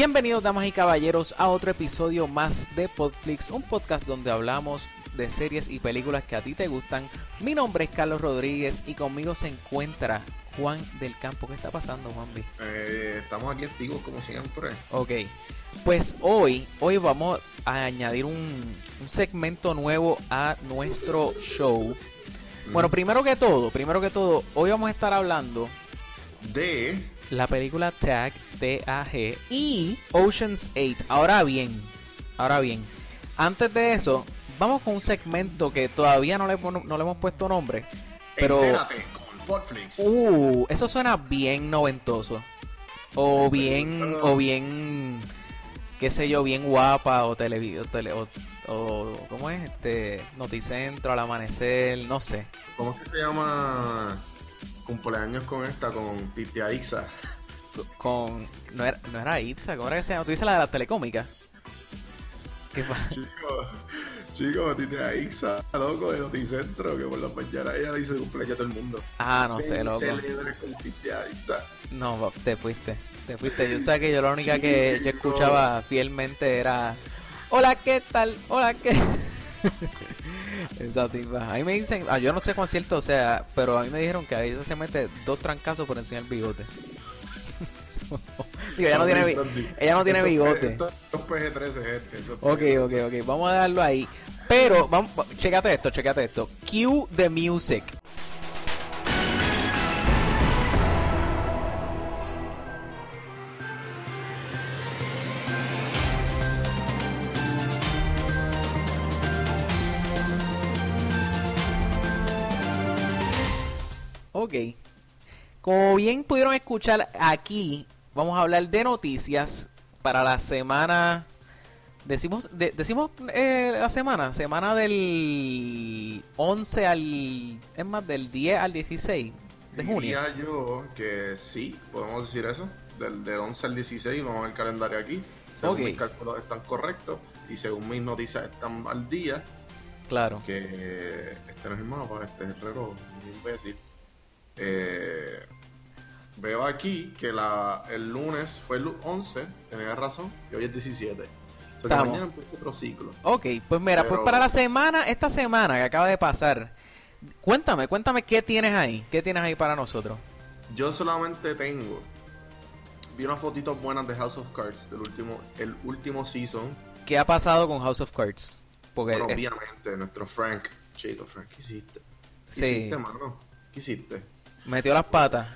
Bienvenidos damas y caballeros a otro episodio más de Podflix, un podcast donde hablamos de series y películas que a ti te gustan. Mi nombre es Carlos Rodríguez y conmigo se encuentra Juan del Campo. ¿Qué está pasando, Juanvi? Eh, estamos aquí activos como siempre. Ok, pues hoy, hoy vamos a añadir un, un segmento nuevo a nuestro show. Bueno, primero que todo, primero que todo, hoy vamos a estar hablando De. La película Tag, T-A-G y Ocean's 8. Ahora bien, ahora bien, antes de eso, vamos con un segmento que todavía no le, no le hemos puesto nombre, pero... Entérate con Podflix. Uh, eso suena bien noventoso. O bien, o bien, qué sé yo, bien guapa, o televideo, tele, o, o, ¿cómo es? Este, Noticentro, al amanecer, no sé. ¿Cómo es que se llama? Cumpleaños con esta, con Titia Ixa. Con, no era, no era Itza, ¿cómo era que se llama? Tú dices la de las telecómicas. ¿Qué pasa? Chico, chico, Titia Ixa, loco, de Noticentro, que por la mañana ella le dice cumpleaños a todo el mundo. Ah, no sé, loco. Con Titia Ixa. No, te fuiste, te fuiste. Yo sé que yo la única que yo escuchaba fielmente era Hola, ¿qué tal? Hola, ¿qué? Esa tipa. A mí me dicen, ah, yo no sé cuán cierto o sea, pero a mí me dijeron que a ella se mete dos trancazos por encima del bigote. Digo, ella no tiene, ella no tiene bigote. Esto esto es PG-13, gente. Ok, PG-13. ok, ok. Vamos a darlo ahí. Pero, vamos, checate esto, checate esto. Cue the music. Ok. Como bien pudieron escuchar aquí, vamos a hablar de noticias para la semana. Decimos, de- decimos eh, la semana, semana del 11 al. Es más, del 10 al 16 de junio. Diría yo que sí, podemos decir eso. Del, del 11 al 16, vamos a ver el calendario aquí. Según mis cálculos están correctos y según mis noticias están al día, Claro. que este no es el mapa, este es el reloj, un imbécil. Eh, veo aquí que la, el lunes fue el 11, tenías razón, y hoy es 17. O sea que mañana empieza otro ciclo. Ok, pues mira, pues para la semana, esta semana que acaba de pasar, cuéntame, cuéntame qué tienes ahí, qué tienes ahí para nosotros. Yo solamente tengo. Vi unas fotitos buenas de House of Cards del último, el último season. ¿Qué ha pasado con House of Cards? Porque Bueno, obviamente, nuestro Frank. Chico, Frank, ¿qué hiciste? ¿Qué Sí. hiciste, mano? ¿Qué hiciste? Metió las patas.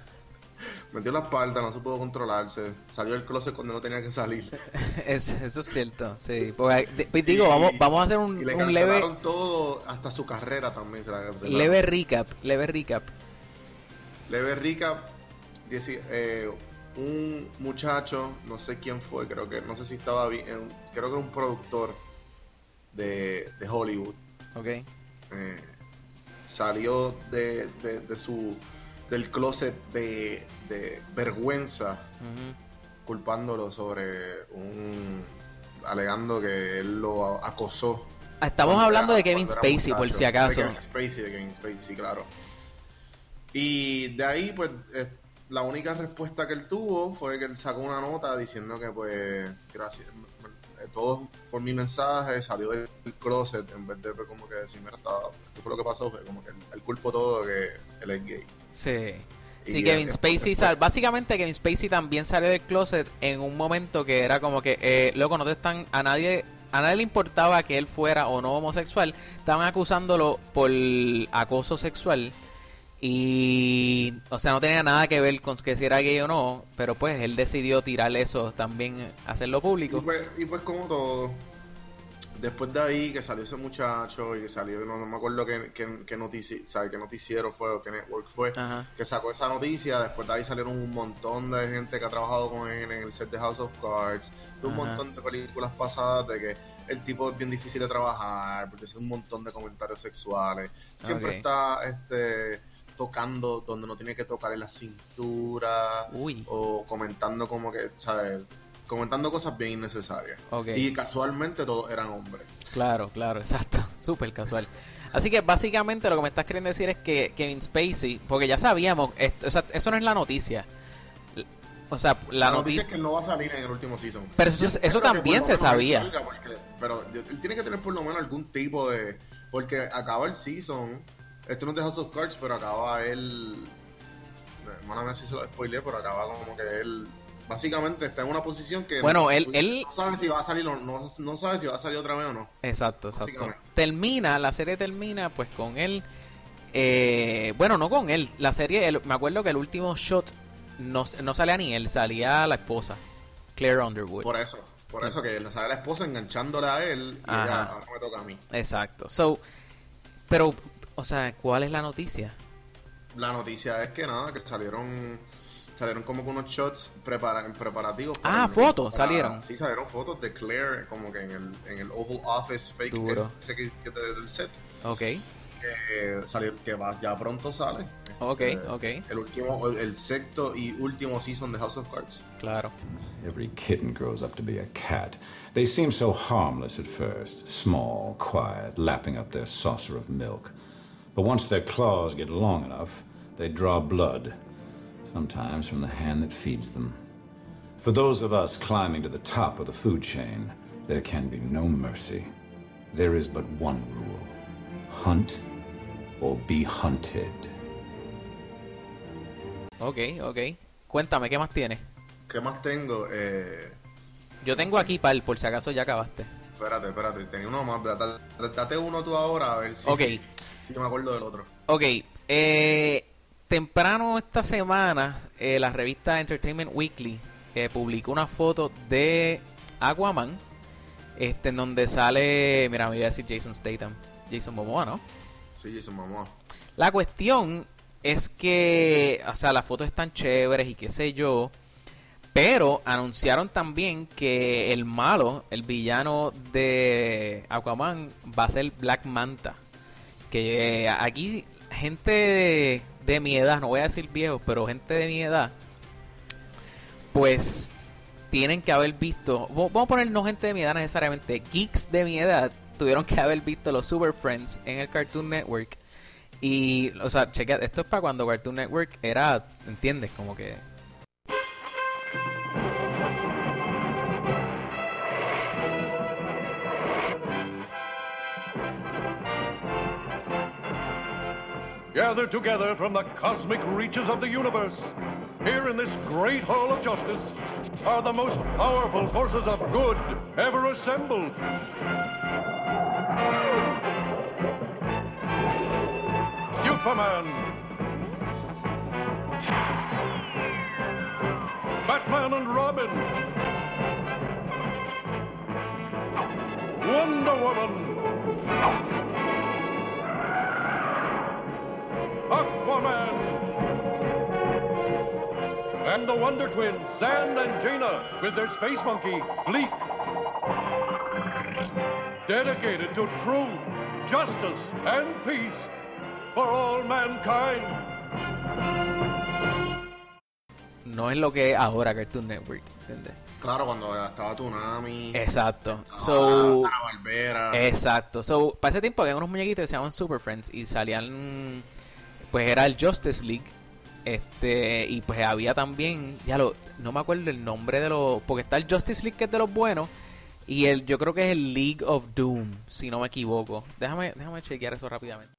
Metió la espalda, no se pudo controlarse. Salió del closet cuando no tenía que salir. Es- eso es cierto, sí. Porque, pues digo, vamos, vamos a hacer un, Y le un leve, todo, hasta su carrera también se la cancelaron. leve recap, leve recap. Leve recap. dieci- eh, un muchacho, no sé quién fue, creo que, no sé si estaba bien, creo que era un productor de, de Hollywood. Ok. eh, salió de, de- de su del closet de, de vergüenza culpándolo sobre un alegando que él lo acosó Ah, Estamos hablando era- de Kevin Spacey, por si acaso. De Kevin Spacey, de Kevin Spacey, claro. Y de ahí, pues, eh, la única respuesta que él tuvo fue que él sacó una nota diciendo que, pues, gracias, eh, todo por mi mensaje salió del closet en vez de pues, como que decir, mira, estaba, ¿qué fue lo que pasó? Fue como que él, él culpó todo que él es gay. Sí. Sí, Kevin Spacey, sal- básicamente Kevin Spacey también salió del closet en un momento que era como que, eh, loco, no te están, a nadie, a nadie le importaba que él fuera o no homosexual, estaban acusándolo por acoso sexual y, o sea, no tenía nada que ver con que si era gay o no, pero pues él decidió tirar eso también, hacerlo Y público. pues, y pues como todo, después de ahí que salió ese muchacho y que salió, no, no me acuerdo qué, qué, qué notici- sabe, qué noticiero fue o qué network fue, Ajá. que sacó esa noticia, después de ahí salieron un montón de gente que ha trabajado con él en el set de House of Cards, de un Ajá. montón de películas pasadas de que el tipo es bien difícil de trabajar, porque hace un montón de comentarios sexuales, siempre está este tocando donde no tiene que tocar en la cintura, Uy, o comentando como que, ¿sabes? Comentando cosas bien innecesarias. Y casualmente todos eran hombres. Claro, claro, exacto. Súper casual. Así que básicamente lo que me estás queriendo decir es que Kevin Spacey, porque ya sabíamos, esto, o sea, eso no es la noticia. o sea, la, La noticia noticia... es que no va a salir en el último season. Pero eso- eso también se sabía. porque- pero él tiene que tener por lo menos algún tipo de... Porque acaba el season, esto no es de House of Cards, pero acaba él... Hermana si se lo spoileé, pero acaba como que él... Básicamente está en una posición que... Bueno, no, él- él- No sabe si va a salir o no, no sabe si va a salir otra vez o no. Exacto, exacto. Termina, la serie termina pues con él. eh, bueno, no con él. La serie, el- me acuerdo que el último shot no, no salía ni él, salía la esposa, Claire Underwood. Por eso. Por eso que le sale la esposa enganchándole a él y Ajá. ahora me toca a mí. Exacto. So, pero, o sea, ¿cuál es la noticia? La noticia es que nada, que salieron salieron como con unos shots prepara, preparativos. para Ah, fotos para- salieron. Sí, salieron fotos de Claire como que en el, en el Oval Office fake Duro. ese que, que del set. Ok, Que, salió, que va, ya pronto sale. ok, Este, ok, El último, el, el sexto y último season de House of Cards. claro. Every kitten grows up to be a cat. They seem so harmless at first, small, quiet, lapping up their saucer of milk. But once their claws get long enough, they draw blood, sometimes from the hand that feeds them. For those of us climbing to the top of the food chain, there can be no mercy. There is but one rule hunt or be hunted. Ok, ok. Cuéntame, ¿qué más tienes? ¿Qué más tengo? Eh, Yo tengo aquí pal, por si acaso ya acabaste. espérate, espérate, tenía uno más. Date, date uno tú ahora a ver si, Ok. si me acuerdo del otro. Ok, eh, temprano esta semana, eh, la revista Entertainment Weekly eh, publicó una foto de Aquaman, este, en donde sale, mira, me iba a decir Jason Statham, Jason Momoa, ¿no? Sí, Jason mamá. La cuestión es que, o sea, las fotos están chéveres y qué sé yo, pero anunciaron también que el malo, el villano de Aquaman, va a ser Black Manta. Que aquí gente de, mi edad, no voy a decir viejos, pero gente de mi edad, pues tienen que haber visto, vamos a poner no gente de mi edad necesariamente, geeks de mi edad, tuvieron que haber visto los Super Friends en el Cartoon Network. Y, o sea, chequea, esto es para cuando Cartoon Network era, ¿entiendes? Como que... gathered together from the cosmic reaches of the universe. Here in this great hall of justice are the most powerful forces of good ever assembled. Superman. Batman and Robin. Wonder Woman. Aquaman. And the Wonder Twins, Sand and Jaina, with their space monkey, Gleek. Dedicated to truth, justice, and peace for all mankind. No es lo que es ahora Cartoon Network, ¿entiendes? Claro, cuando estaba Tsunami. Exacto. estaba So, Barbera. exacto. So, para ese tiempo había unos muñequitos que se llamaban Super Friends y salían, pues era el Justice League. Este, y pues había también, ya lo, no me acuerdo el nombre de los, porque está el Justice League que es de los buenos y el, yo creo que es el League of Doom, si no me equivoco. Déjame, déjame chequear eso rápidamente.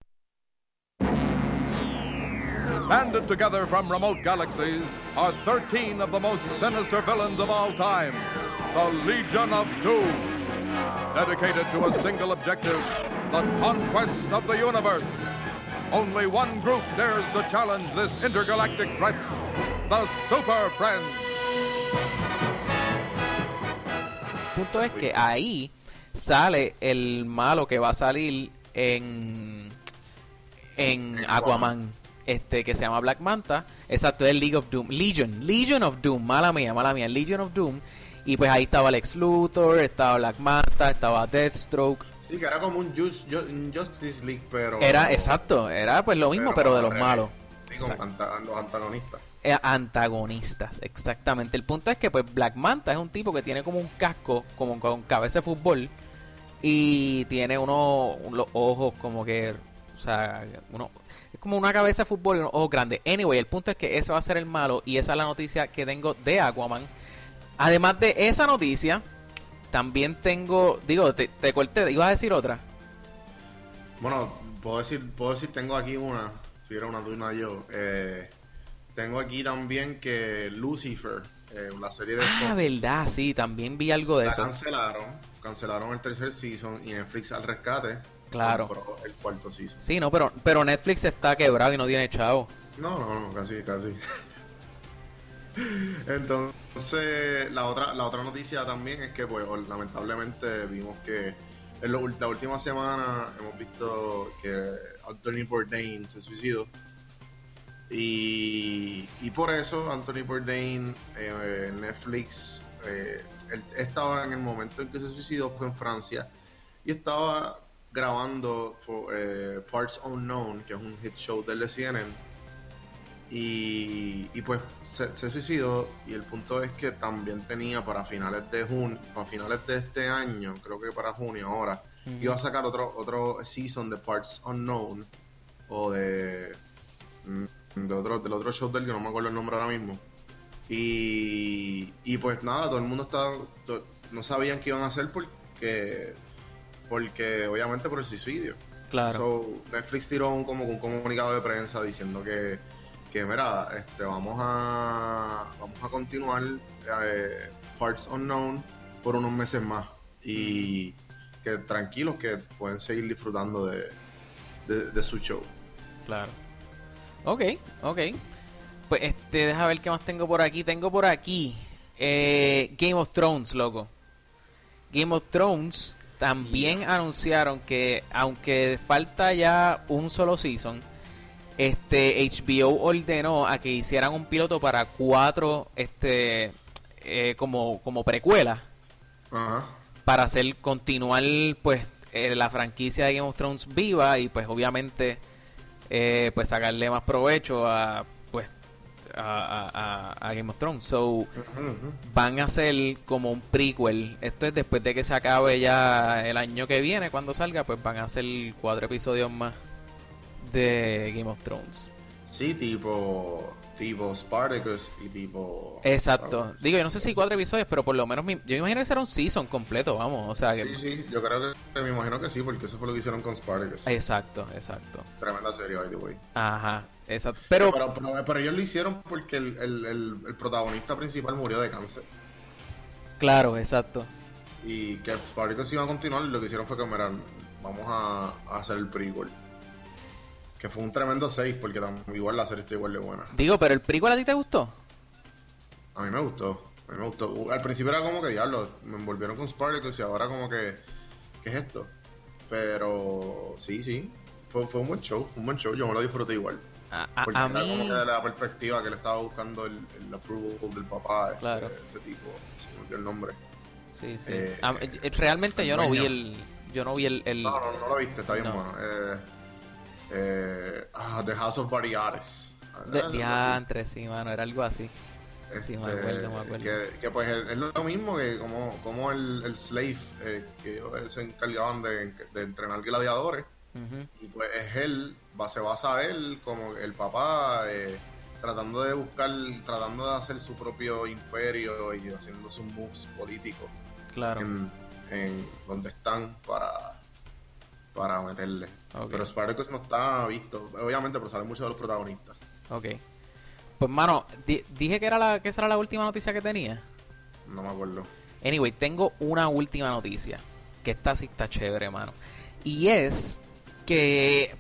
Banded together from remote galaxies are 13 of the most sinister villains of all time the Legion of Doom. Dedicated to a single objective the conquest of the universe. Only one group dares to challenge this intergalactic threat the Super Friends. El punto es que ahí sale el malo que va a salir en en En Aquaman, este que se llama Black Manta, exacto, es League of Doom, Legion, Legion of Doom, mala mía, mala mía, Legion of Doom. Y pues ahí estaba Lex Luthor, estaba Black Manta, estaba Deathstroke. Sí, que era como un, Just- Ju- un Justice League, pero. Era exacto, era pues lo mismo pero, de los al malos. Sí, con anta- los antagonistas. Eh, antagonistas, exactamente. El punto es que pues Black Manta es un tipo que tiene como un casco, como con cabeza de fútbol, y tiene unos los ojos como que, o sea, uno, como una cabeza de fútbol y unos ojos grandes. Anyway, el punto es que ese va a ser el malo y esa es la noticia que tengo de Aquaman. Además de esa noticia, también tengo, digo, te, te corté, ibas a decir otra. Bueno, puedo decir, puedo decir, tengo aquí una, si era una tú y una yo. Eh, tengo aquí también que Lucifer, eh, la serie de Ah, Fox, verdad, sí, también vi algo de la eso. cancelaron, cancelaron el tercer season y Netflix al rescate Claro. el cuarto season. Sí, no, pero, pero Netflix está quebrado y no tiene chavo. No, no, no, casi, casi. Entonces, la otra, la otra noticia también es que, pues, lamentablemente vimos que en la última semana hemos visto que Anthony Bourdain se suicidó. Y, y por eso Anthony Bourdain, eh, Netflix, eh, estaba en el momento en que se suicidó, fue en Francia, y estaba grabando eh, Parts Unknown, que es un hit show del de CNN. Y, y pues se, se suicidó y el punto es que también tenía para finales de junio, para finales de este año, creo que para junio ahora, iba a sacar otro otro season de Parts Unknown o de, mm, de otro, del otro show del que no me acuerdo el nombre ahora mismo. Y, y pues nada, todo el mundo estaba, no sabían qué iban a hacer porque, porque obviamente por el suicidio. Claro. So, Netflix tiró un, como un comunicado de prensa diciendo que, que mira, este, vamos a vamos a continuar eh, Parts Unknown por unos meses más y que tranquilos que pueden seguir disfrutando de, de, de su show. Claro. Ok, ok. Pues este, deja ver qué más tengo por aquí. Tengo por aquí eh, Game of Thrones, loco. Game of Thrones también anunciaron que, aunque falta ya un solo season, este HBO ordenó a que hicieran un piloto para cuatro, este, eh, como, como precuela. Ajá. para hacer continuar pues eh, la franquicia de Game of Thrones viva y pues obviamente eh, pues sacarle más provecho a pues a, a- a- a Game of Thrones. So van a hacer como un prequel. Esto es después de que se acabe ya el año que viene cuando salga pues van a hacer cuatro episodios más de Game of Thrones Sí, tipo tipo Spartacus y tipo exacto digo yo no sé si cuatro episodios pero por lo menos mi- yo me imagino que será un season completo vamos o sea que Sí, sí, yo creo que me imagino que sí, porque eso fue lo que hicieron con Spartacus. exacto exacto Tremenda serie, by the way. Ajá, exacto. Pero, Pero, pero, pero ellos lo hicieron porque el, el, el, el protagonista principal murió de cáncer. claro, exacto. Y que Spartacus iba a continuar, lo que hicieron fue que, miran, vamos a, a hacer el prequel. Que fue un tremendo 6, porque igual la serie está igual de buena. Digo, pero el prequel a ti te gustó? A mí me gustó, a mí me gustó. Uh, Al principio era como que, diablo, me envolvieron con Spartacus y ahora como que, ¿qué es esto? Pero sí, sí, fue, fue un buen show, fue un buen show, yo me lo disfruté igual. A, a- Porque a era mí, como que de la perspectiva que le estaba buscando el, el approval del papá, este, Claro. este tipo, se me olvidó el nombre. sí, sí. eh, A- eh, realmente yo no vi el, yo no vi el, el- No, no, no lo viste, está bien No. bueno. Eh, eh, ah, The House of Variares. de, Ah, diantre, sí, mano, era algo así. Este, sí, me acuerdo, me acuerdo. Que, que, pues es lo mismo que como, como el, el slave, eh, que ellos se encargaban de, de entrenar gladiadores. Y pues es él, va, se basa él como el papá eh, tratando de buscar, tratando de hacer su propio imperio y haciendo sus moves políticos Claro. en, en donde están para, para meterle. Ok. Pero Spartacus no está visto, obviamente, pero salen muchos de los protagonistas. Ok. Pues, mano, di- dije que era la que esa era la última noticia que tenía. No me acuerdo. Anyway, tengo una última noticia. Que esta sí está chévere, mano. Y es que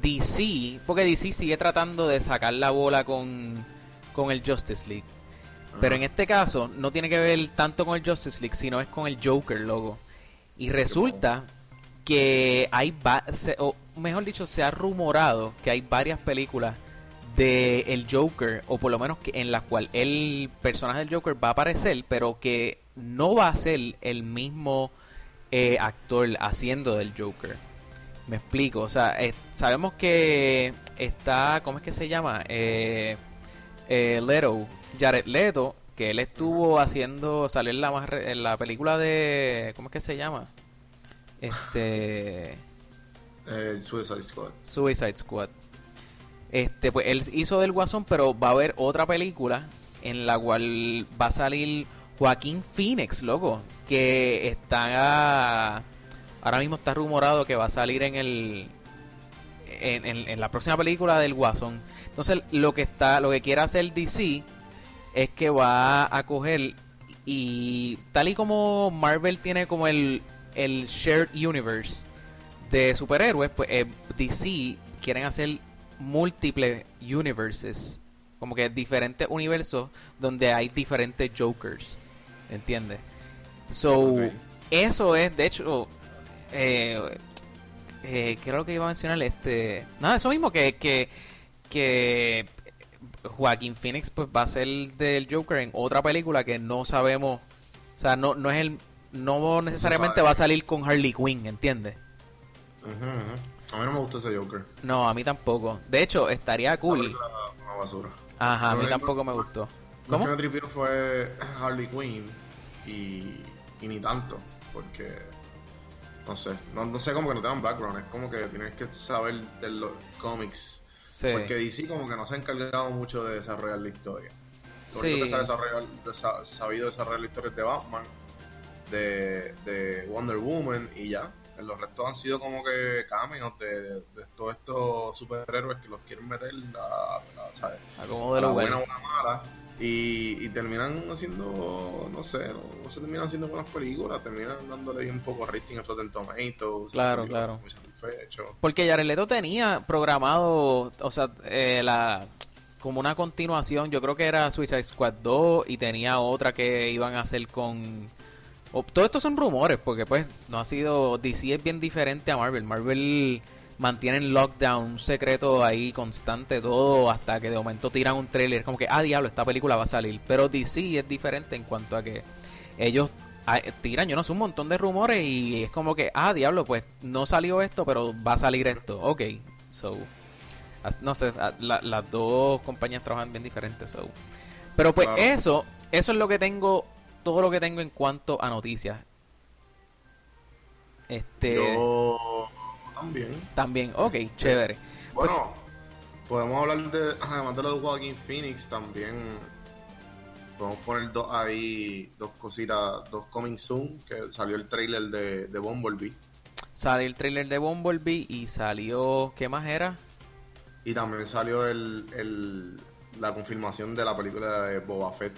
DC, porque DC sigue tratando de sacar la bola con, con el Justice League. Pero en este caso no tiene que ver tanto con el Justice League, sino es con el Joker, logo. Y resulta que hay, va- o mejor dicho, se ha rumorado que hay varias películas de el Joker, o por lo menos que en las cual el personaje del Joker va a aparecer, pero que no va a ser el mismo eh, actor haciendo del Joker. Me explico, o sea, sabemos que está, ¿cómo es que se llama? Eh, eh, Leto, Jared Leto, que él estuvo haciendo, salió en la, en la película de, ¿cómo es que se llama? Este, Eh, Suicide Squad. Suicide Squad. Este, pues él hizo del Guasón, pero va a haber otra película en la cual va a salir Joaquín Phoenix, loco, que está ahora mismo está rumorado que va a salir en el en, en la próxima película del Guasón. Entonces, lo que está lo que quiere hacer DC es que va a coger y tal y como Marvel tiene como el, el shared universe de superhéroes, pues eh, DC quieren hacer múltiples universes, como que diferentes universos donde hay diferentes Jokers, ¿entiendes? So, eso es, de hecho, eh, eh, creo que iba a mencionar este, nada, eso mismo que, que, que Joaquín Phoenix pues va a ser del Joker en otra película que no sabemos, o sea, no, no es el, no necesariamente va a salir con Harley Quinn, ¿entiendes? A mí no me gusta ese Joker. No, a mí tampoco. De hecho, estaría cool. Una basura. Ajá, a mí tampoco me gustó. ¿Cómo? Lo que me fue Harley Quinn y, y ni tanto, porque no sé, no, no sé como que no te dan background, es como que tienes que saber de los cómics porque DC como que no se ha encargado mucho de desarrollar la historia. Lo sí. que se ha desarrollado, sabido desarrollar la historia de Batman, de, de, Wonder Woman y ya. Los restos han sido como que cameos de, de, todos estos superhéroes que los quieren meter a, a, ¿sabes? a como de lo buena o mala. Y, y, terminan haciendo, no sé, no, se terminan haciendo buenas películas, terminan dándole un poco rating a Rotten Tomatoes. Claro, claro. Porque Jared Leto tenía programado, o sea, eh, la como una continuación, yo creo que era Suicide Squad 2 y tenía otra que iban a hacer con... todo esto son rumores, porque pues no ha sido... DC es bien diferente a Marvel. Marvel mantiene en lockdown un secreto ahí constante todo hasta que de momento tiran un trailer como que ah diablo esta película va a salir pero DC es diferente en cuanto a que ellos Ah, tiran, yo no sé, un montón de rumores y es como que, ah, diablo, pues no salió esto, pero va a salir esto. Ok, so, no sé, las dos compañías trabajan bien diferentes, so. Pero pues eso, eso es lo que tengo, todo lo que tengo en cuanto a noticias. Este... Yo también. También, ok, chévere. Bueno, podemos hablar de, además de lo de Joaquin Phoenix, también podemos poner dos ahí, dos cositas, dos coming soon, que salió el trailer de, de Bumblebee. Salió el trailer de Bumblebee y salió, ¿qué más era? Y también salió el, el, la confirmación de la película de Boba Fett.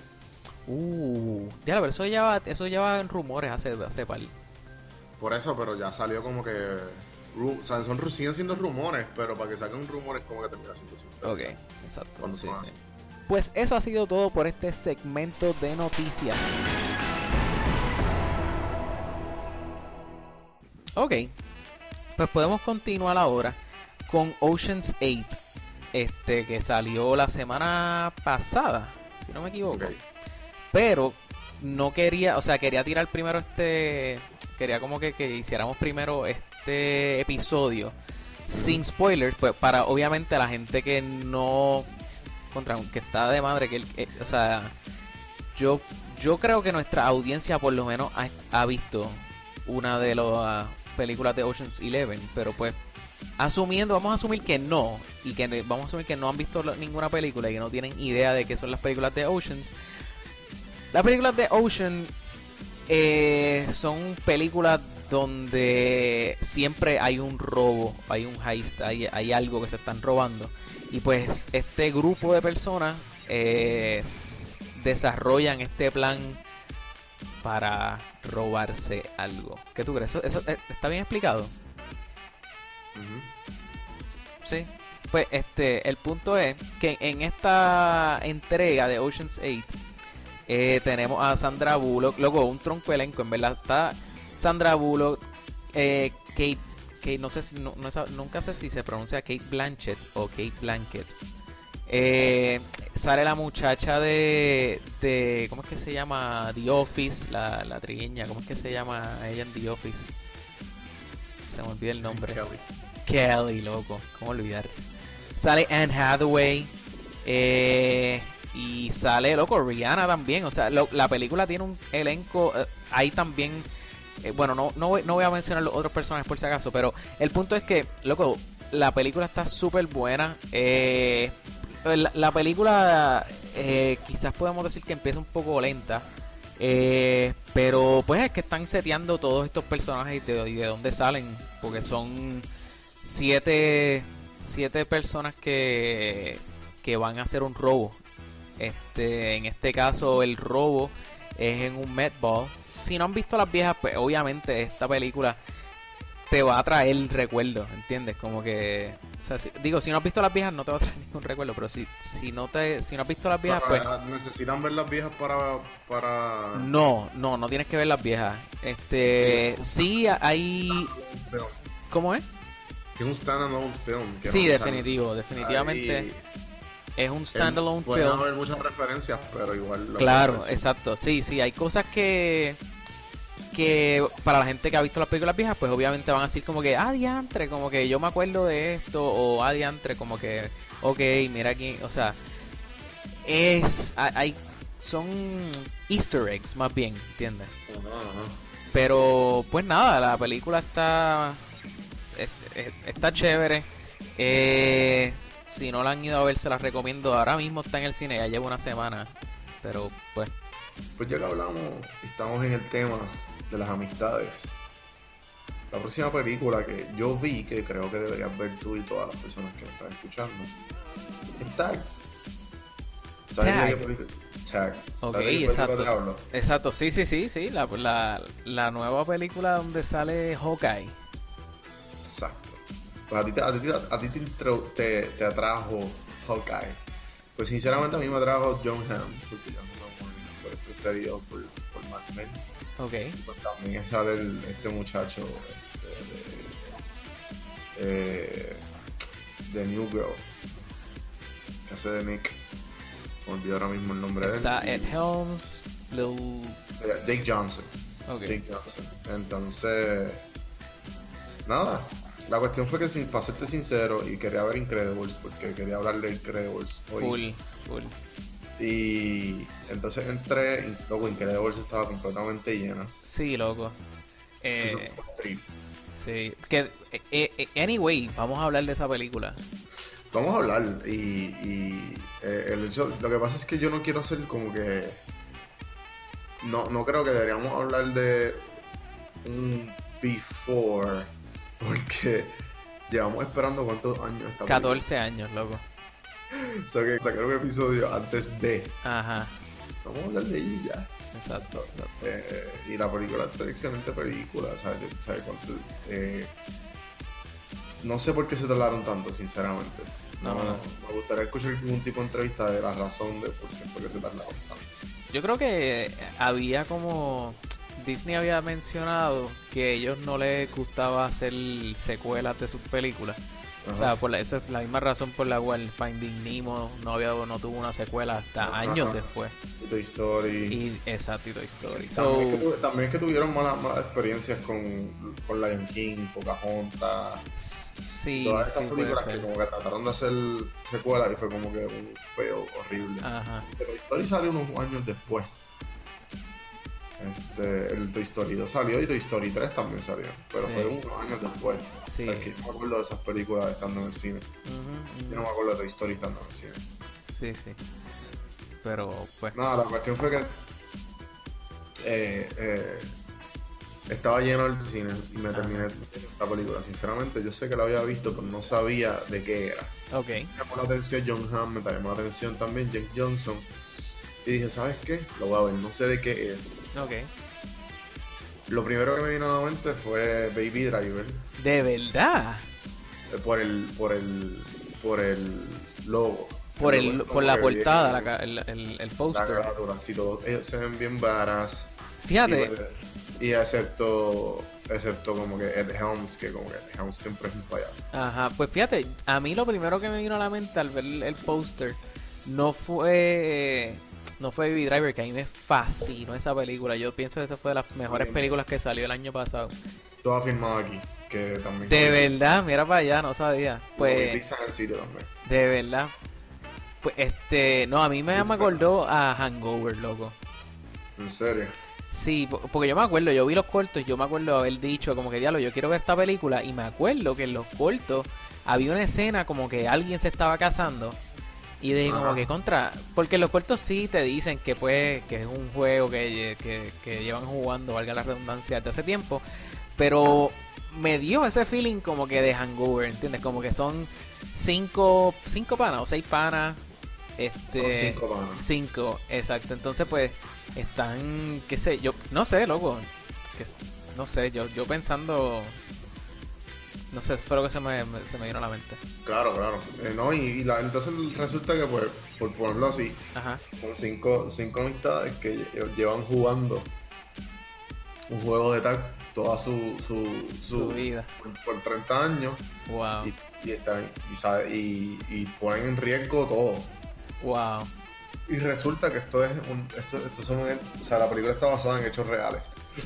Uh, ya, pero eso ya eso lleva en rumores hace, hace par. Por eso, pero ya salió como que o sea, son, siguen siendo rumores, pero para que saquen rumores como que termina siendo así. Ok, exacto. sí, sí. Pues eso ha sido todo por este segmento de noticias. Ok, pues podemos continuar ahora con Ocean's 8, este que salió la semana pasada, si no me equivoco. Pero no quería, o sea, quería tirar primero este, quería como que, que hiciéramos primero este episodio sin spoilers, pues para obviamente la gente que no contra que está de madre que eh, o sea, yo yo creo que nuestra audiencia por lo menos ha, visto una de las películas de Ocean's Eleven, pero pues asumiendo, vamos a asumir que no y que vamos a asumir que no han visto ninguna película y que no tienen idea de qué son las películas de Oceans. Las películas de Ocean eh, son películas donde siempre hay un robo, hay un heist, hay, hay algo que se están robando. Y pues este grupo de personas eh, desarrollan este plan para robarse algo. ¿Qué tú crees? ¿Eso, eh, está bien explicado? Sí. Pues este, el punto es que en esta entrega de Ocean's 8 eh, tenemos a Sandra Bullock, luego un tronco elenco, en verdad está Sandra Bullock, Kate Kate, no sé si, no, nunca sé si se pronuncia Kate Blanchett o Kate Blanket. Eh, sale la muchacha de, de, ¿cómo es que se llama? The Office, la, la trigueña, ¿cómo es que se llama ella en The Office? Se me olvida el nombre. Kelly. Kelly, loco, ¿cómo olvidar? Sale Anne Hathaway. Eh, y sale, loco, Rihanna también. O sea, la película tiene un elenco. Eh, ahí también eh, bueno, no, no, voy, no voy a mencionar los otros personajes por si acaso, pero el punto es que, loco, la película está súper buena. Eh, la, la película eh, quizás podemos decir que empieza un poco lenta. eh, pero pues es que están seteando todos estos personajes y de, y de dónde salen. Porque son siete, siete personas que, que van a hacer un robo. Este, en este caso el robo es en un Met Ball. Si no han visto las viejas, pues obviamente esta película te va a traer recuerdos, ¿entiendes? Como que, o sea, si- digo, si no has visto las viejas no te va a traer ningún recuerdo, pero si, si no te, si no has visto las viejas, pues necesitan ver las viejas para para no, no, no tienes que ver las viejas. Este, sí hay. ¿cómo es? Que es un standalone film. que Sí, no definitivo, definitivamente Ahí, es un standalone em, Pueden film. haber muchas referencias, pero igual. lo Claro, exacto. Sí, sí, hay cosas que que para la gente que ha visto las películas viejas, pues obviamente van a decir como que, ah, diantre, como que yo me acuerdo de esto, o ah, diantre, como que, ok, mira aquí, o sea, es, hay, son easter eggs más bien, ¿entiendes? Ajá, ajá. Pero, pues nada, la película está, es- es- está chévere, eh, si no la han ido a ver, se la recomiendo, ahora mismo está en el cine, ya lleva una semana, pero pues... Pues ya que hablamos, estamos en el tema de las amistades. La próxima película que yo vi, que creo que deberías ver tú y todas las personas que me están escuchando, es Tag. ¿Sabes Tag. de? Tag. Ok, ¿Sabes de qué película exacto. Exacto, sí, sí, sí, sí. La, la, la nueva película donde sale Hawkeye. Exacto. Pues a ti, te- a ti, te- a ti te, intro- te, te atrajo Hawkeye. Pues sinceramente a mí me atrajo John Hamm, porque John Hamm de mis actores preferidos por, por Mad Men. Ok. Pues también sale el- este muchacho este, de, eh, de New Girl, que hace de Nick. Me olvidó ahora mismo el nombre de Está él. Ed Helms, Lil... Jake Johnson. Ok. Jake Johnson. Entonces, nada. La cuestión fue que, sin, para serte sincero, y quería ver Incredibles, porque quería hablar de Incredibles hoy. Full, full. Y entonces entré, y luego Incredibles estaba completamente llena. Sí, loco. Eh, sí. Que, eh, eh, anyway, vamos a hablar de esa película. Vamos a hablar y, y, eh, el hecho, lo que pasa es que yo no quiero hacer como que no, no creo que deberíamos hablar de un before porque llevamos esperando cuántos años esta 14 años, loco. O sea que sacar un episodio antes de Ajá. vamos a hablar de ella Exacto. exacto. Eh, y la película es una excelente película ¿sabes? ¿Sabes cuánto? Eh, no sé por qué se tardaron tanto sinceramente No, no, no. me gustaría escuchar algún tipo de entrevista de la razón de por qué fue que se tardaron tanto Yo creo que había como Disney había mencionado que a ellos no les gustaba hacer secuelas de sus películas. O sea, por la, esa es la misma razón por la cual Finding Nemo no había no tuvo una secuela hasta Ajá. años después. Y Toy Story Y exacto, y Toy Story. So, también, es que, tu- también es que tuvieron malas, malas experiencias con, con Lion King, Pocahontas sí, todas esas sí películas que como que trataron de hacer secuelas y fue como que un feo horrible Ajá. Toy Story salió unos años después. Este, el Toy Story 2 salió y Toy Story 3 también salió. Pero Sí. fue unos años después. Sí. O sea, que yo me acuerdo de esas películas estando en el cine. Yo no me acuerdo de Toy Story estando en el cine. Sí, sí. Pero pues Nada, la cuestión fue que eh, eh, estaba lleno el cine y me terminé esta película. Sinceramente, yo sé que la había visto, pero no sabía de qué era. ok. me llamó la atención John Hamm, me llamó la atención también Jake Johnson. Y dije, ¿sabes qué? Lo voy a ver, no sé de qué es. Ok. Lo primero que me vino a la mente fue Baby Driver, De verdad. eh, por el, por el, por el logo. Por El por la portada, la el, el, el la póster. carátula, sí, todos ellos se ven bien varas. Fíjate, Y, pues, y excepto, excepto como que Ed Helms, que como que Ed Helms siempre es un payaso. Ajá, pues fíjate, a mí lo primero que me vino a la mente al ver el póster no fue no fue Baby Driver, que a mí me fascinó esa película. Yo pienso que esa fue de las mejores películas que salió el año pasado. Todo afirmado aquí, que también. De verdad, mira para allá, no sabía. Pues. De verdad. Pues este, no, a mí me, me acordó a Hangover, loco. En serio. Sí, po- porque yo me acuerdo, yo vi los cortos y yo me acuerdo haber dicho como que diablo, yo quiero ver esta película y me acuerdo que en los cortos había una escena como que alguien se estaba casando y de como Ajá. que contra, porque los cortos sí te dicen que pues que es un juego que, que, que llevan jugando, valga la redundancia, desde hace tiempo, pero me dio ese feeling como que de hangover, ¿entiendes? Como que son cinco, cinco panas o seis panas, este, cinco panas. cinco, exacto. Entonces pues están, qué sé, yo no sé, loco, que, no sé, yo, yo pensando, no sé, fue lo que se me, me- se me vino a la mente. Claro, claro. Eh, no, y, y la- entonces resulta que, pues, por ponerlo así, Ajá. son cinco, cinco amistades que lle- llevan jugando un juego de tag toda su, su, Su vida. Por, por 30 años Wow. y, y, están- y, y, ponen en riesgo todo. Wow. Y resulta que esto es un. Esto, esto son, o sea, la película está basada en hechos reales.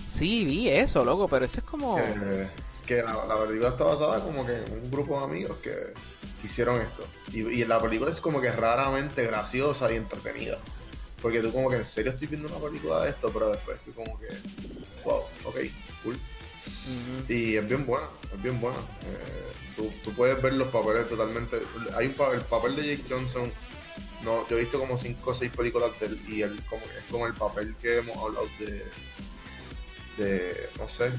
Sí, vi eso, loco, pero eso es como... Que, que la, la película está basada como que en un grupo de amigos que hicieron esto. Y, y la película es como que raramente graciosa y entretenida. Porque tú como que en serio estoy viendo una película de esto, pero después tú como que, wow, ok, cool. Y es bien buena, es bien buena. Eh, tú, tú puedes ver los papeles totalmente. Hay un pa- el papel de Jake Johnson. No, yo he visto como 5 o 6 películas de él y él como, es como el papel que hemos hablado de. De no sé, eh,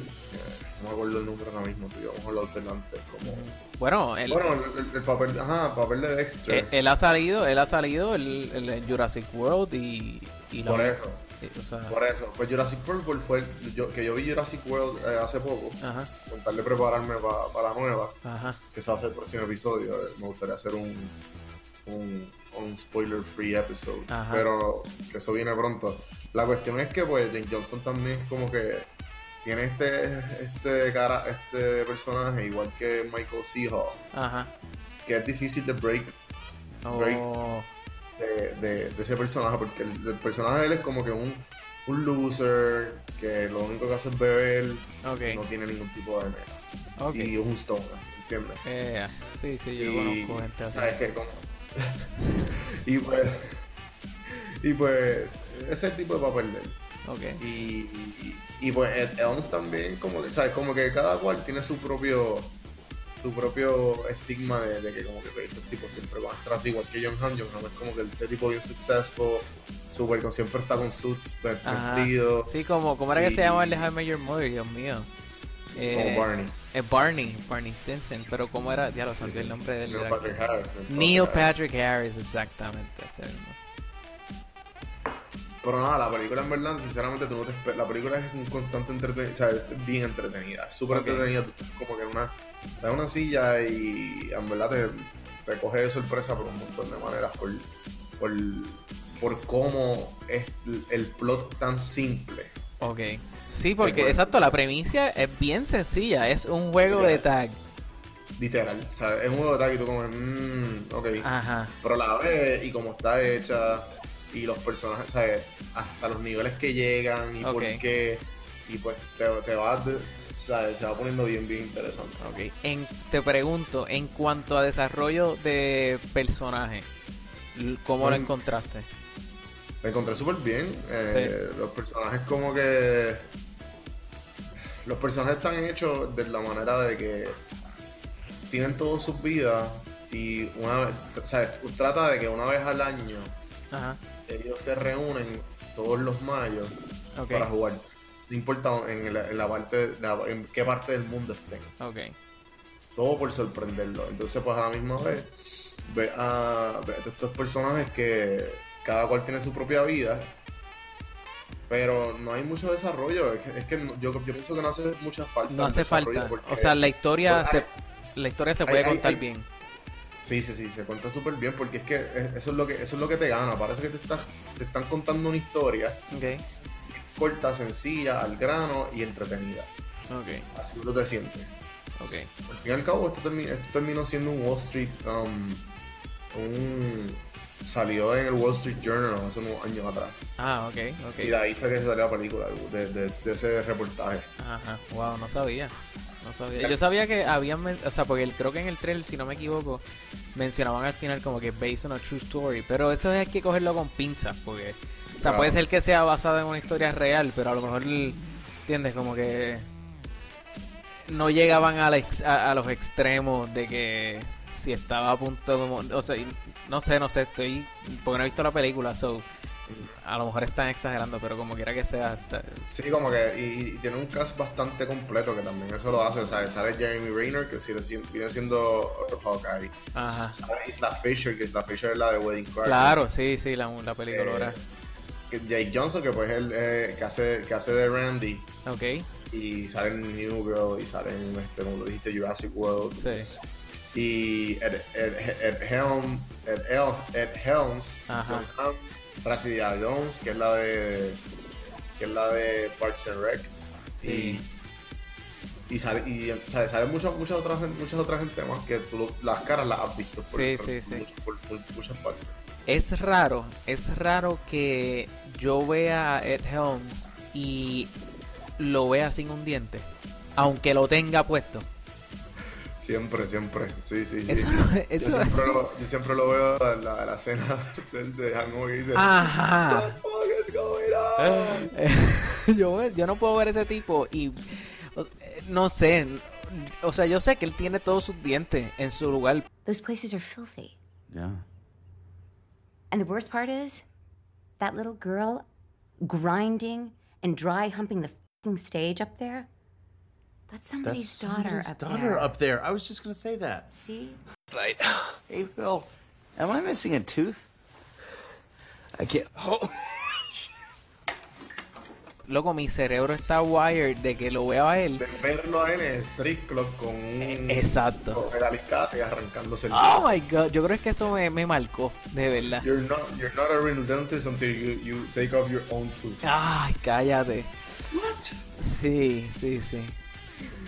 no me acuerdo el número ahora mismo, tú y yo hemos hablado de él antes. Como, Bueno, él, bueno, el, el- el papel, ajá, el papel de Dexter. él, él ha salido, él ha salido el, el- en Jurassic World y, y la- por eso, eh, o sea, por eso. Pues Jurassic World fue el- yo, que yo vi Jurassic World eh, hace poco, ajá, con tal de prepararme pa- para la nueva. ajá, que se va a hacer el próximo episodio. eh, Me gustaría hacer un, un, un spoiler free episode. Ajá. Pero que eso viene pronto. La cuestión es que pues Jane Johnson también es como que tiene este, este cara, este personaje, igual que Michael ajá. que es difícil de break Break. Oh, de, de- de ese personaje, porque el, el personaje de él es como que un, un loser, que lo único que hace es beber, ok, no tiene ningún tipo de meta. Y es un stoner, ¿entiendes? Eh, sí, sí, yo y, conozco gente así. ¿sabes qué? Como- y pues y pues ese tipo de papel de él Ok, y, y, y, pues Ed Elms también como que sabes como que cada cual tiene su propio su propio estigma de, de que como que pues, estos tipos siempre van a estar así igual que John Hamm John Hamm es como que este tipo bien successful super siempre está con suits vestido sí, como, ¿cómo era que se llama el de Met Your Mother? Dios mío. Eh, como Barney eh, Barney, Barney Stinson, pero ¿cómo era? Ya lo olvidó el nombre del Neil Patrick. Harris Neil Patrick Harris, exactamente, ese mismo. Pero nada, la película en verdad, sinceramente, tú no te La película es un constante entretenida, o sea, es bien entretenida, súper entretenida. Tú estás como que en una, en una silla y en verdad te, te coge de sorpresa por un montón de maneras, por, por, por cómo es el- plot tan simple. Ok. Sí, porque exacto, la premisa es bien sencilla, es un juego de tag. Literal, o sea, es un juego de tag y tú como, mmm, ok. Ajá. Pero la ves y cómo está hecha y los personajes, ¿sabes? Hasta los niveles que llegan y por qué. Y pues te, te vas, ¿sabes? Se va poniendo bien, bien interesante. Ok. En, te pregunto, en cuanto a desarrollo de personaje, ¿cómo lo encontraste? Me encontré súper bien. eh, Los personajes como que... Los personajes están hechos de la manera de que tienen todas sus vidas y una vez, ¿sabes? Trata de que una vez al año Ajá. ellos se reúnen todos los mayos para jugar. No importa en la, en la parte, la- en qué parte del mundo estén. Todo por sorprenderlo. Entonces, pues a la misma vez, ve a, ve a estos personajes que cada cual tiene su propia vida. Pero no hay mucho desarrollo. Es que, es que no- yo, yo pienso que no hace mucha falta. No hace falta. O sea, la historia se, la historia se puede hay- contar hay- bien. Sí, sí, sí, se cuenta súper bien porque es que es- eso es lo que eso es lo que te gana. Parece que te, estás, te están contando una historia Ok. corta, sencilla, al grano y entretenida. Ok. Así tú te sientes. Ok. Al fin y al cabo, esto, termi- esto terminó siendo un Wall Street. um, un, salió en el Wall Street Journal hace unos años atrás. Ah, ok. Ok. Y de ahí fue que salió la película, de, de- de ese reportaje. Ajá, wow, no sabía. No sabía. Yo sabía que habían, o sea, porque el- creo que en el trailer, si no me equivoco, mencionaban al final como que based on a true story, pero eso hay que cogerlo con pinzas, porque, o sea, puede ser que sea basada en una historia real, pero a lo mejor, ¿entiendes? Como que no llegaban a, la ex- a, a los extremos de que si estaba a punto como, o sea, no sé, no sé, estoy porque no he visto la película, so a lo mejor están exagerando, pero como quiera que sea, está- Sí, como que. Y, y tiene un cast bastante completo que también eso lo hace. O sea, sale Jeremy Rayner, que sigue viene siendo Hawkeye. ajá. Sale Isla Fisher, que Isla Fisher es la de Wedding Crashers. Claro, sí, sí, la, la película Eh, Jake Johnson, que pues él eh, que hace que hace de Randy. Ok, Y sale en New Girl y sale en, este, como lo dijiste, Jurassic World. sí. Y Ed, Ed, Ed, Helm, Ed, El- Ed Helms, Rashida Jones, que es la de que es la de Parks and Rec. Sí. Y, y sale, y sale muchas, muchas otras muchas otras gente más que tú las caras las has visto por, Sí, por- sí, sí. mucho- por- por muchas partes. Es raro, es raro que yo vea a Ed Helms y lo vea sin un diente, aunque lo tenga puesto. Siempre, siempre. Sí, sí, sí. Eso, yo, eso, siempre eso- lo, yo siempre lo veo en la, en la escena de, de Hangover que dice Ajá. What the fuck is going on?" yo, yo no puedo ver ese tipo y no sé, o sea, yo sé que él tiene todos sus dientes en su lugar. Those places are filthy. Yeah. And the worst part is, that little girl grinding and dry humping the fing stage up there. That's somebody's That's daughter somebody's up daughter there. up there. I was just gonna say that. See? Hey, Phil, am I missing a tooth? I can't. Oh. Loco, mi cerebro está wired de que lo veo a él. de verlo a él en el street club con un Exacto. con el alicate y arrancándose el Oh my god, yo creo que eso me, me marcó, de verdad. You're not you're not a real dentist until you, you take off your own tooth. Ay, cállate. Sí, sí, sí.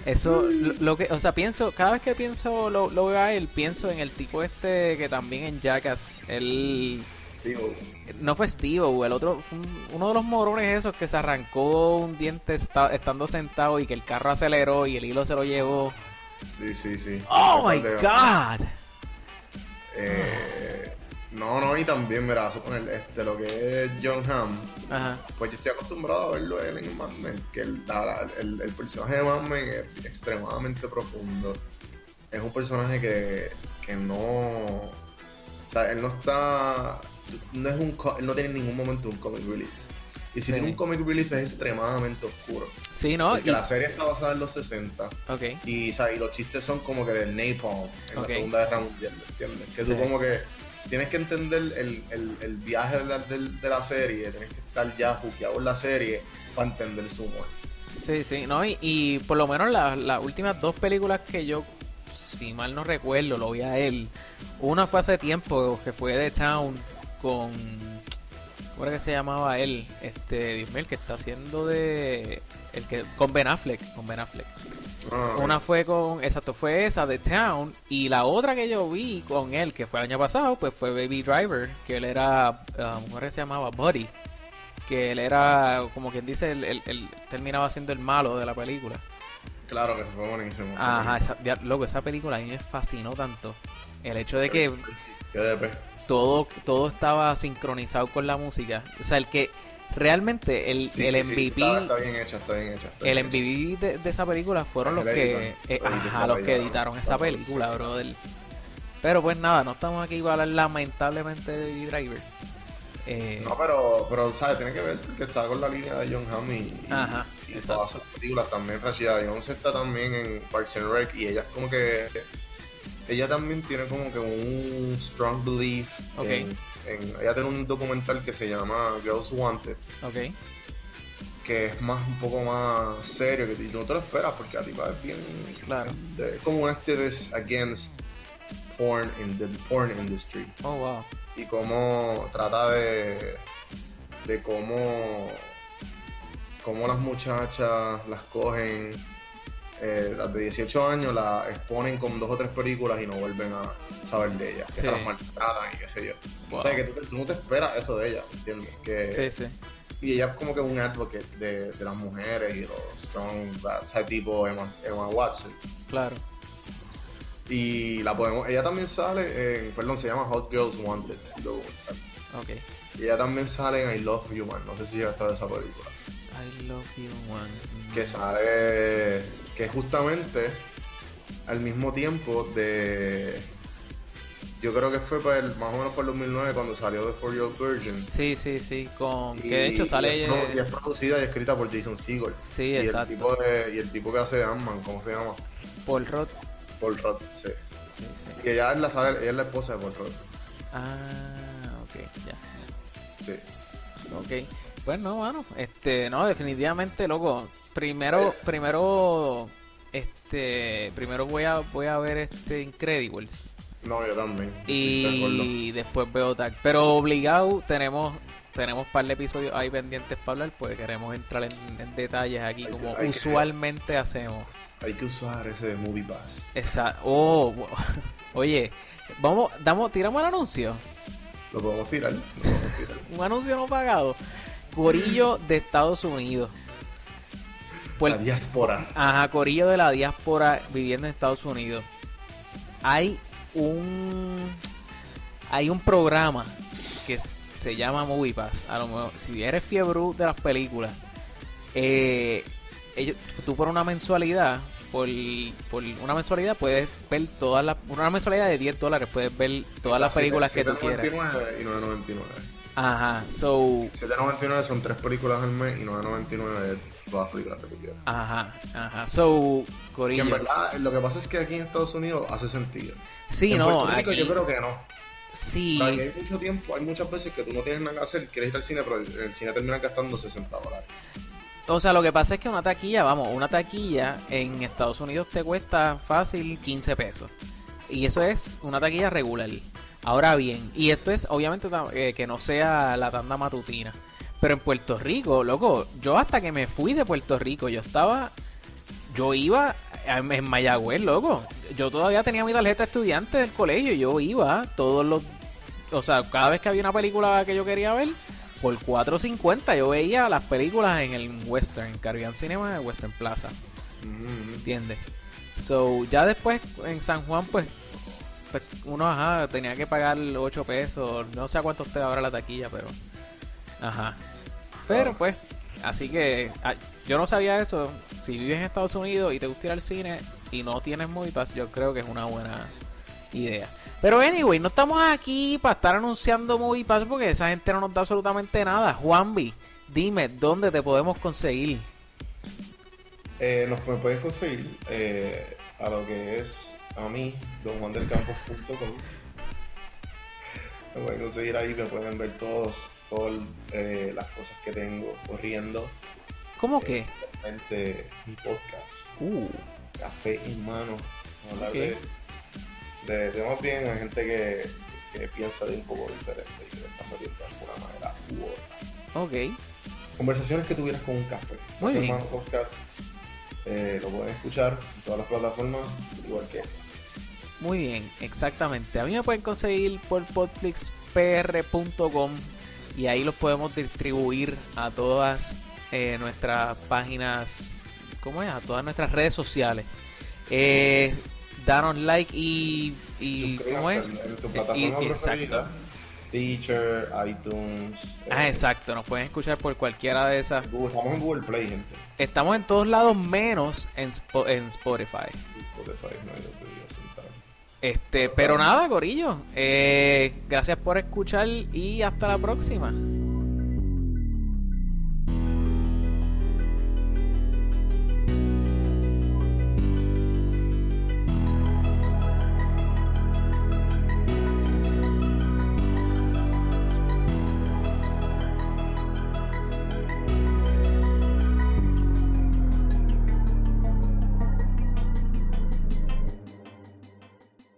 Eso, lo, lo que, o sea, pienso, cada vez que pienso, lo, lo veo a él, pienso en el tipo este que también en Jackass, él, Digo, no fue Steve, el otro, fue un- uno de los morones esos que se arrancó un diente esta- estando sentado y que el carro aceleró y el hilo se lo llevó. sí, sí, sí. Oh my god. Eh, no, no, y también, mira, vas a poner este, lo que es John Hamm. Ajá. Pues yo estoy acostumbrado a verlo él en Mad Men, que el, la- el, el personaje de Mad Men es extremadamente profundo. Es un personaje que, que no... O sea, él no está... No es un, él no tiene en ningún momento un comic relief. Y si Sí. tiene un comic relief es extremadamente oscuro. Sí, ¿no? Porque Y- la serie está basada en los 60 ok. y, o sea, y los chistes son como que del napalm en Ok. la Segunda Guerra Mundial, ¿me ¿entiendes? Que Sí. tú como que tienes que entender el, el, el viaje de la, del- de la serie, tienes que estar ya juqueado en la serie para entender su humor. Sí, sí, no, y, y por lo menos la- las últimas dos películas que yo, si mal no recuerdo, lo vi a él. Una fue hace tiempo, que fue The Town con. ¿Cómo era que se llamaba él? Este, Dios mío, el que está haciendo de. El que, con Ben Affleck, con Ben Affleck. Ah, Una fue con, exacto, fue esa, The Town, y la otra que yo vi con él, que fue el año pasado, pues fue Baby Driver, que él era, um, ¿cómo era que se llamaba? Buddy, que él era, como quien dice, él, él- él terminaba siendo el malo de la película. Claro que fue buenísimo. Ajá, esa, ya, loco, esa película a mí me fascinó tanto. El hecho de que todo, todo estaba sincronizado con la música. O sea, el que realmente el, Sí, el sí, sí, MVP... está, está bien hecha, está bien está El bien. MVP de, de esa película fueron los que, eh, ajá, los que editaron esa película, brother. Pero pues nada, no estamos aquí para hablar lamentablemente de Baby Driver. Eh, No, pero, pero, ¿sabes? Tiene que ver porque está con la línea de John Hamm y, Ajá, todas sus películas. También Rashida Jones está también en Parks and Rec y ella es como que... Ella también tiene como que un strong belief Ok. en, en- Ella tiene un documental que se llama Girls Wanted ok, que es más un poco más serio que y tú no te lo esperas porque a ti va es bien Claro. es como un activist against porn in the porn industry oh wow. y cómo trata de de cómo cómo las muchachas las cogen eh, las de 18 años las exponen con dos o tres películas y no vuelven a saber de ellas que Sí. las maltratan y qué sé yo Wow. o sea que tú, tú no te esperas eso de ellas ¿entiendes? que Sí, sí. y ella es como que un advocate de, de las mujeres y los strong sea, tipo Emma, Emma Watson. Claro. Y la podemos, ella también sale en, perdón, se llama Hot Girls Wanted. Ok. Y ella también sale en I Love You Man, no sé si ya está de esa película. I love you, one. que sale que justamente al mismo tiempo de yo creo que fue para el, más o menos por el 2009 cuando salió The For Your Virgin Sí, sí, sí, con Y- que de hecho sale y es, pro- y eh, es producida y escrita por Jason Segel Sí, y exacto. el tipo de- y el tipo que hace Ant-Man ¿cómo se llama? Paul Roth. Paul Rudd sí Sí, sí. y ella es la ella es la esposa de Paul Rudd Ah, ok, ya. sí Ok. Pues no, mano. Este, no, definitivamente, loco. Primero, primero, este, primero voy a, voy a ver este Incredibles. No yo también. Y después veo Tag. Pero obligado tenemos, tenemos un par de episodios ahí pendientes para hablar, pues queremos entrar en, en detalles aquí Hay como que- usualmente hacemos. hay que usar ese Movie Pass Esa, oh, oye, vamos, damos, tiramos el anuncio. lo podemos tirar, lo podemos tirar. Un anuncio no pagado. Corillo de Estados Unidos. Puer- la diáspora Ajá, Corillo de la diáspora viviendo en Estados Unidos. Hay un hay un programa que se llama Movie Pass. A lo mejor, si eres fiebre de las películas, eh, ellos, tú por una mensualidad, por, por una mensualidad puedes ver todas las, una mensualidad de 10 dólares puedes ver todas las películas que tú quieras. 7.99 y 9.99 Ajá, so, 7.99 son tres películas al mes y 9.99 es todas las películas que tú quieras. ajá, ajá, so, Que Corillo. en verdad, lo que pasa es que aquí en Estados Unidos hace sentido. Sí, en no, Puerto Rico aquí- yo creo que no. sí. O sea, que hay mucho tiempo, hay muchas veces que tú no tienes nada que hacer, quieres ir al cine, pero el cine terminas gastando 60 dólares. O sea, lo que pasa es que una taquilla, vamos, una taquilla en Estados Unidos te cuesta fácil 15 pesos. Y eso es una taquilla regular. Ahora bien, y esto es obviamente eh, que no sea la tanda matutina. Pero en Puerto Rico, loco, yo hasta que me fui de Puerto Rico, yo estaba, yo iba en Mayagüez, loco. Yo todavía tenía mi tarjeta de estudiante del colegio, yo iba todos los, o sea, cada vez que había una película que yo quería ver, por 4.50 yo veía las películas en el Western, Caribbean Cinema, en Western Plaza. Ujú. ¿Entiendes? So, ya después en San Juan, pues, pues, uno, ajá, tenía que pagar 8 pesos. No sé a cuánto esté ahora la taquilla, pero. Ajá. Pero, pues, así que ah, yo no sabía eso. Si vives en Estados Unidos y te gusta ir al cine y no tienes Movie Pass, yo creo que es una buena idea. Pero, anyway, no estamos aquí para estar anunciando Movie Pass porque esa gente no nos da absolutamente nada. Juanvi, dime, ¿dónde te podemos conseguir? Eh, nos me pueden conseguir eh, a lo que es a mí, donjuandelcampos.com. Me pueden conseguir ahí, me pueden ver todos, eh, las cosas que tengo corriendo. ¿Cómo que? Realmente mi podcast, Uh. Café en Mano. Hablar Ok. de, de temas bien a gente que, que piensa de un poco diferente y que le está metiendo de alguna manera u otra. Ok. Conversaciones que tuvieras con un café. Muy bien. Mano Podcast eh, lo pueden escuchar en todas las plataformas, igual que Muy bien, exactamente. A mí me pueden conseguir por podflixpr.com y ahí los podemos distribuir a todas eh, nuestras páginas, ¿cómo es? A todas nuestras redes sociales. Eh, danos like y, y ¿cómo es? en tu Eh, plataforma y- preferida. exacto. Stitcher, iTunes. Ah, eh, exacto, nos pueden escuchar por cualquiera de esas. Estamos en Google Play, gente. Estamos en todos lados menos en, Spo- en Spotify. Spotify, no que diga, sentar. Este, pero nada, Corillo. Eh, gracias por escuchar y hasta la próxima.